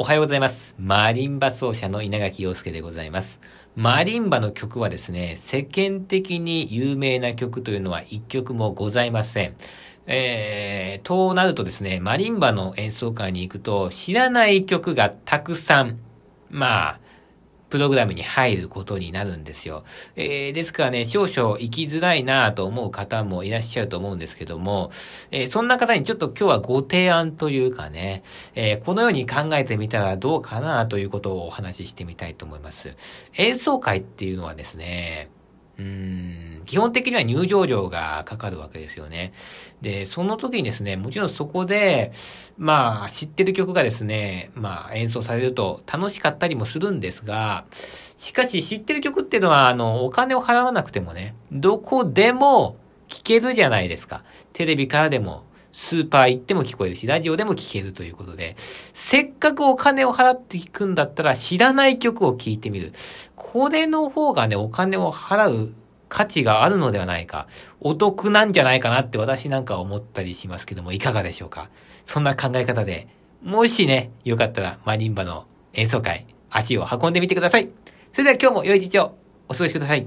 おはようございます。マリンバ奏者の稲垣陽介でございます。マリンバの曲はですね、世間的に有名な曲というのは一曲もございません。えー、となるとですね、マリンバの演奏会に行くと知らない曲がたくさん、まあ、プログラムに入ることになるんですよ。えー、ですからね、少々行きづらいなと思う方もいらっしゃると思うんですけども、えー、そんな方にちょっと今日はご提案というかね、えー、このように考えてみたらどうかなということをお話ししてみたいと思います。演奏会っていうのはですね、うん、基本的には入場料がかかるわけですよね。で、その時にですね、もちろんそこで、まあ、知ってる曲がですね、まあ、演奏されると楽しかったりもするんですが、しかし知ってる曲っていうのは、あの、お金を払わなくてもね、どこでも聴けるじゃないですか。テレビからでも、スーパー行っても聞こえるし、ラジオでも聞けるということで、せっかくお金を払って聞くんだったら知らない曲を聴いてみる。これの方がね、お金を払う価値があるのではないか。お得なんじゃないかなって私なんか思ったりしますけども、いかがでしょうか？そんな考え方で、もしね、よかったらマリンバの演奏会、足を運んでみてください。それでは今日も良い日をお過ごしください。